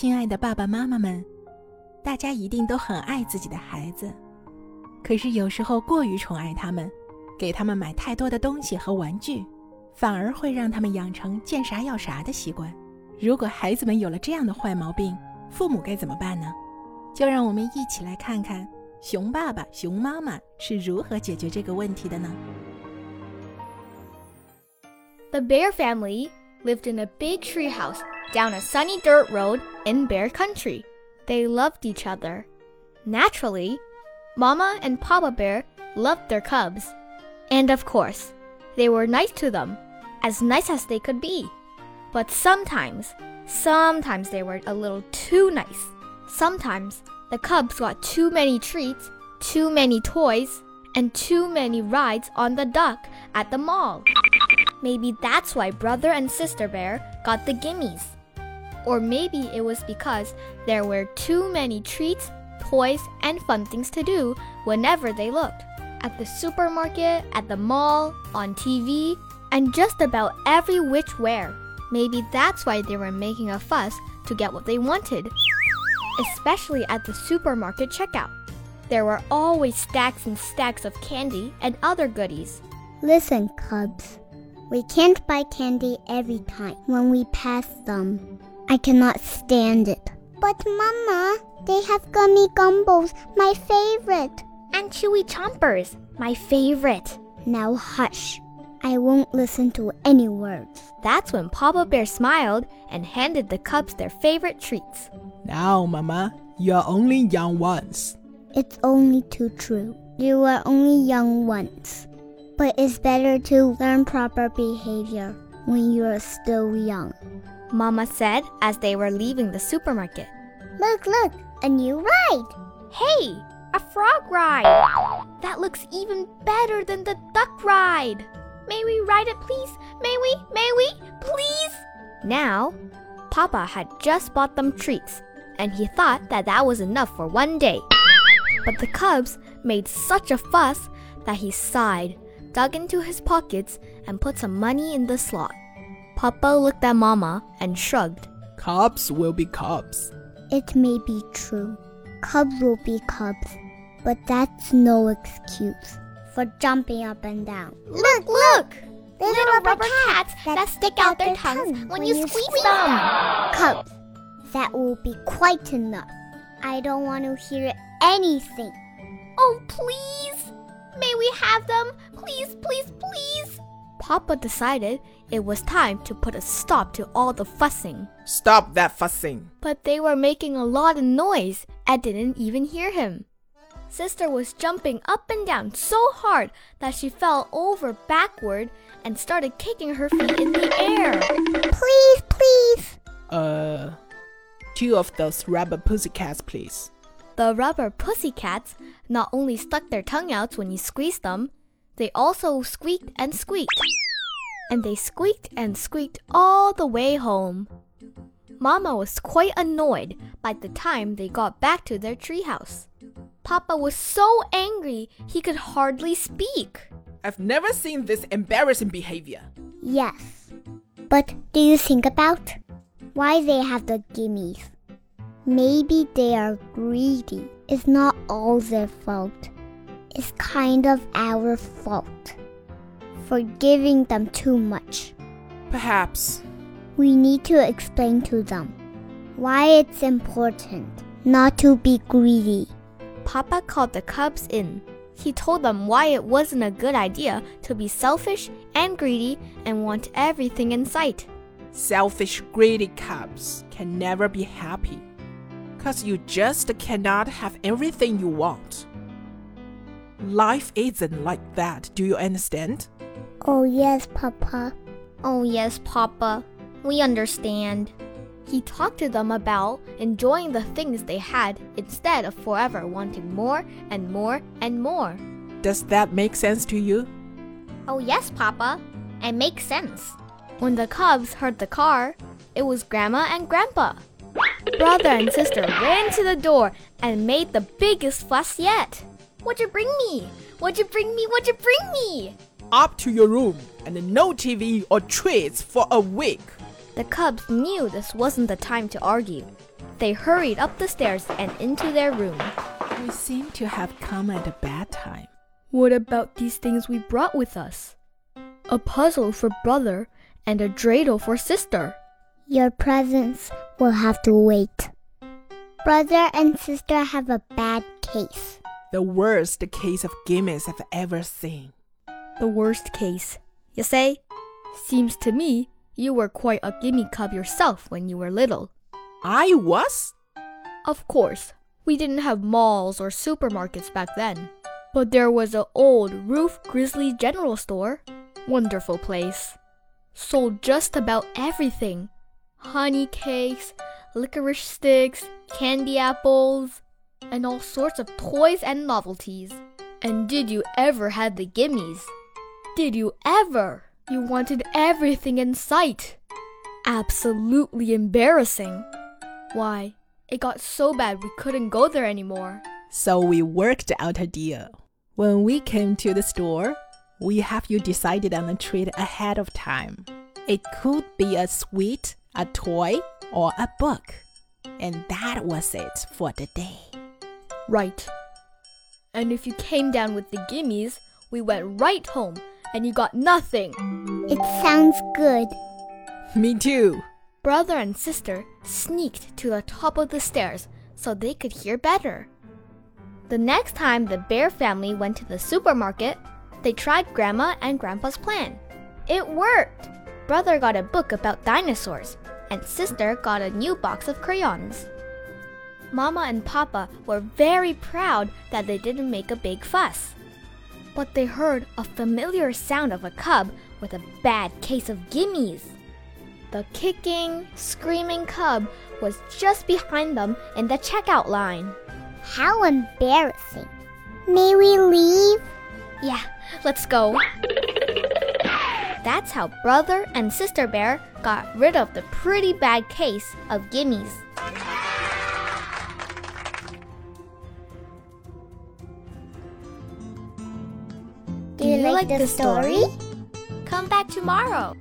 亲爱的爸爸妈妈们，大家一定都很爱自己的孩子，可是有时候过于宠爱他们，给他们买太多的东西和玩具，反而会让他们养成见啥要啥的习惯。如果孩子们有了这样的坏毛病，父母该怎么办呢？就让我们一起来看看熊爸爸、熊妈妈是如何解决这个问题的呢？The bear family lived in a big tree house down a sunny dirt road in bear country. They loved each other. Naturally, Mama and Papa Bear loved their cubs. And of course, they were nice to them, as nice as they could be. But sometimes, sometimes they were a little too nice. Sometimes the cubs got too many treats, too many toys, and too many rides on the duck at the mall. Maybe that's why brother and sister bear got the gimmies. Or maybe it was because there were too many treats, toys, and fun things to do whenever they looked. At the supermarket, at the mall, on TV, and just about every which where. Maybe that's why they were making a fuss to get what they wanted. Especially at the supermarket checkout. There were always stacks and stacks of candy and other goodies. Listen, Cubs. We can't buy candy every time when we pass them. I cannot stand it. But, Mama, they have gummy gumballs, my favorite. And chewy chompers, my favorite. Now hush. I won't listen to any words. That's when Papa Bear smiled and handed the cubs their favorite treats. Now, Mama, you are only young once. It's only too true. You are only young once. But it's better to learn proper behavior when you are still young. Mama said as they were leaving the supermarket. Look, look, a new ride. Hey, a frog ride. That looks even better than the duck ride. May we ride it, please? May we? May we? Please? Now, Papa had just bought them treats, and he thought that that was enough for one day. But the cubs made such a fuss that he sighed, dug into his pockets, and put some money in the slot. Papa looked at Mama and shrugged. Cubs will be cubs. It may be true. Cubs will be cubs, but that's no excuse for jumping up and down. Look, look! Little, Little rubber, rubber cats that, that stick out their tongues when, when you, you squeeze, squeeze them. them. Cubs, that will be quite enough. I don't want to hear anything. Oh, please! May we have them? Please, please, please! Papa decided it was time to put a stop to all the fussing. Stop that fussing! But they were making a lot of noise and didn't even hear him. Sister was jumping up and down so hard that she fell over backward and started kicking her feet in the air. Please, please. Uh, two of those rubber pussycats, please. The rubber pussycats not only stuck their tongue out when you squeezed them, they also squeaked and squeaked. And they squeaked and squeaked all the way home. Mama was quite annoyed by the time they got back to their treehouse. Papa was so angry he could hardly speak. I've never seen this embarrassing behavior. Yes. But do you think about why they have the gimmies? Maybe they are greedy. It's not all their fault. It's kind of our fault for giving them too much. Perhaps. We need to explain to them why it's important not to be greedy. Papa called the cubs in. He told them why it wasn't a good idea to be selfish and greedy and want everything in sight. Selfish, greedy cubs can never be happy. Cause you just cannot have everything you want. Life isn't like that, do you understand? Oh, yes, Papa. Oh, yes, Papa. We understand. He talked to them about enjoying the things they had instead of forever wanting more and more and more. Does that make sense to you? Oh, yes, Papa. It makes sense. When the cubs heard the car, it was Grandma and Grandpa. Brother and sister ran to the door and made the biggest fuss yet. What'd you bring me? What'd you bring me? What'd you bring me? Up to your room and no TV or treats for a week. The cubs knew this wasn't the time to argue. They hurried up the stairs and into their room. We seem to have come at a bad time. What about these things we brought with us? A puzzle for brother and a dreidel for sister. Your presents will have to wait. Brother and sister have a bad case. The worst case of gimmies I've ever seen. The worst case, you say? Seems to me you were quite a gimme cub yourself when you were little. I was? Of course, we didn't have malls or supermarkets back then. But there was a old Roof Grizzly General Store. Wonderful place. Sold just about everything. Honey cakes, licorice sticks, candy apples, and all sorts of toys and novelties. And did you ever have the gimmies? Did you ever? You wanted everything in sight. Absolutely embarrassing. Why, it got so bad we couldn't go there anymore. So we worked out a deal. When we came to the store, we have you decided on a treat ahead of time. It could be a sweet, a toy, or a book. And that was it for the day. Right. And if you came down with the gimmies, we went right home and you got nothing. It sounds good. Me too. Brother and sister sneaked to the top of the stairs so they could hear better. The next time the bear family went to the supermarket, they tried Grandma and Grandpa's plan. It worked! Brother got a book about dinosaurs, and sister got a new box of crayons. Mama and Papa were very proud that they didn't make a big fuss. But they heard a familiar sound of a cub with a bad case of gimmies. The kicking, screaming cub was just behind them in the checkout line. How embarrassing. May we leave? Yeah, let's go. That's how Brother and Sister Bear got rid of the pretty bad case of gimmies. You, like, the story? Come back tomorrow.